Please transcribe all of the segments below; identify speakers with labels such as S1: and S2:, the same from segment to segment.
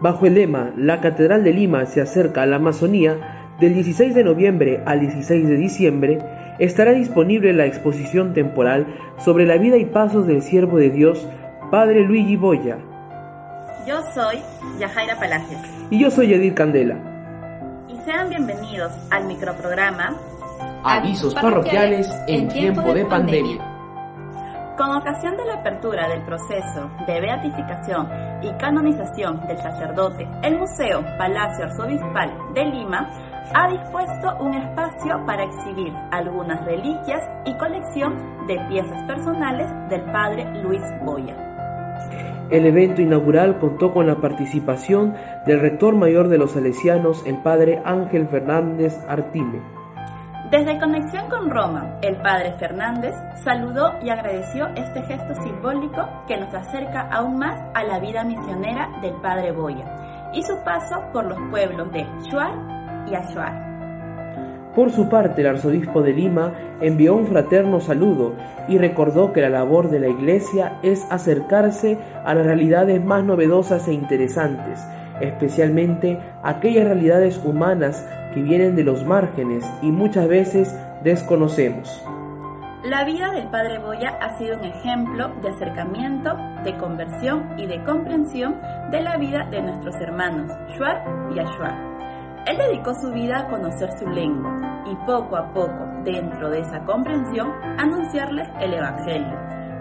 S1: Bajo el lema La Catedral de Lima se acerca a la Amazonía, del 16 de noviembre al 16 de diciembre, estará disponible la exposición temporal sobre la vida y pasos del siervo de Dios, Padre Luigi Boya.
S2: Yo soy Yajaira Palacios.
S1: Y yo soy Edith Candela.
S2: Y sean bienvenidos al microprograma
S3: Avisos parroquiales en tiempo de pandemia.
S2: Con ocasión de la apertura del proceso de beatificación y canonización del sacerdote, el Museo Palacio Arzobispal de Lima ha dispuesto un espacio para exhibir algunas reliquias y colección de piezas personales del padre Luis Boya.
S1: El evento inaugural contó con la participación del rector mayor de los salesianos, el padre Ángel Fernández Artime.
S2: Desde Conexión con Roma, el padre Fernández saludó y agradeció este gesto simbólico que nos acerca aún más a la vida misionera del padre Boya y su paso por los pueblos de Shuar y Ashuar.
S1: Por su parte, el arzobispo de Lima envió un fraterno saludo y recordó que la labor de la Iglesia es acercarse a las realidades más novedosas e interesantes, especialmente aquellas realidades humanas que vienen de los márgenes y muchas veces desconocemos.
S2: La vida del Padre Boya ha sido un ejemplo de acercamiento, de conversión y de comprensión de la vida de nuestros hermanos Shuar y Ashuar. Él dedicó su vida a conocer su lengua y poco a poco, dentro de esa comprensión, anunciarles el Evangelio,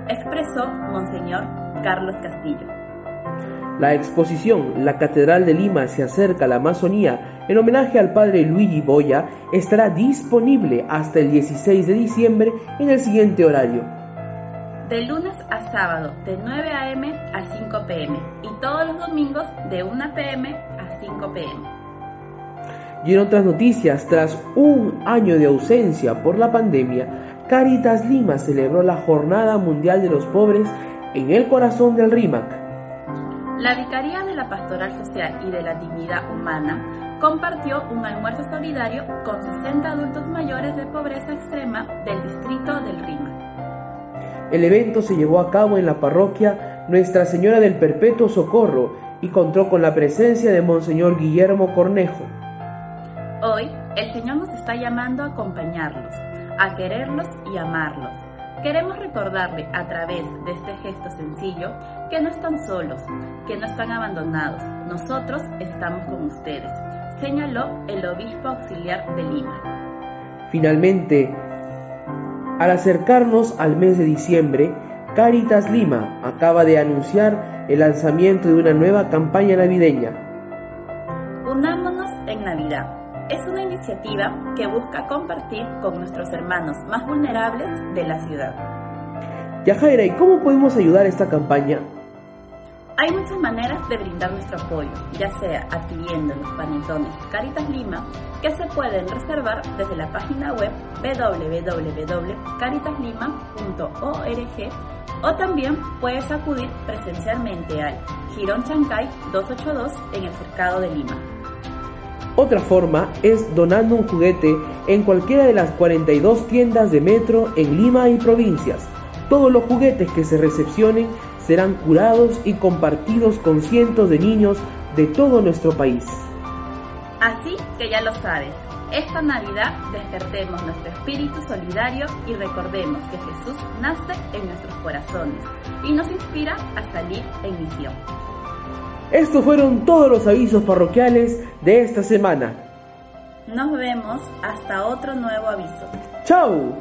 S2: expresó Monseñor Carlos Castillo.
S1: La exposición La Catedral de Lima se acerca a la Amazonía en homenaje al padre Luigi Boya estará disponible hasta el 16 de diciembre en el siguiente horario.
S2: De lunes a sábado de 9 a.m. a 5 p.m. y todos los domingos de 1 p.m. a 5 p.m.
S1: Y en otras noticias, tras un año de ausencia por la pandemia, Caritas Lima celebró la Jornada Mundial de los Pobres en el corazón del RIMAC.
S2: La Vicaría de la Pastoral Social y de la Dignidad Humana compartió un almuerzo solidario con 60 adultos mayores de pobreza extrema del distrito del Rima.
S1: El evento se llevó a cabo en la parroquia Nuestra Señora del Perpetuo Socorro y contó con la presencia de Monseñor Guillermo Cornejo.
S2: Hoy el Señor nos está llamando a acompañarlos, a quererlos y amarlos Queremos recordarle a través de este gesto sencillo que no están solos, que no están abandonados. Nosotros estamos con ustedes, señaló el obispo auxiliar de Lima.
S1: Finalmente, al acercarnos al mes de diciembre, Caritas Lima acaba de anunciar el lanzamiento de una nueva campaña navideña.
S2: Es una iniciativa que busca compartir con nuestros hermanos más vulnerables de la ciudad.
S1: Yajaira, ¿y cómo podemos ayudar a esta campaña?
S2: Hay muchas maneras de brindar nuestro apoyo, ya sea adquiriendo los panetones Caritas Lima, que se pueden reservar desde la página web www.caritaslima.org o también puedes acudir presencialmente al Girón Chancay 282 en el Cercado de Lima.
S1: Otra forma es donando un juguete en cualquiera de las 42 tiendas de metro en Lima y provincias. Todos los juguetes que se recepcionen serán curados y compartidos con cientos de niños de todo nuestro país.
S2: Así que ya lo sabes, esta Navidad despertemos nuestro espíritu solidario y recordemos que Jesús nace en nuestros corazones y nos inspira a salir en misión.
S1: Estos fueron todos los avisos parroquiales de esta semana.
S2: Nos vemos hasta otro nuevo aviso.
S1: ¡Chao!